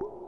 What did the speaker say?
Woo!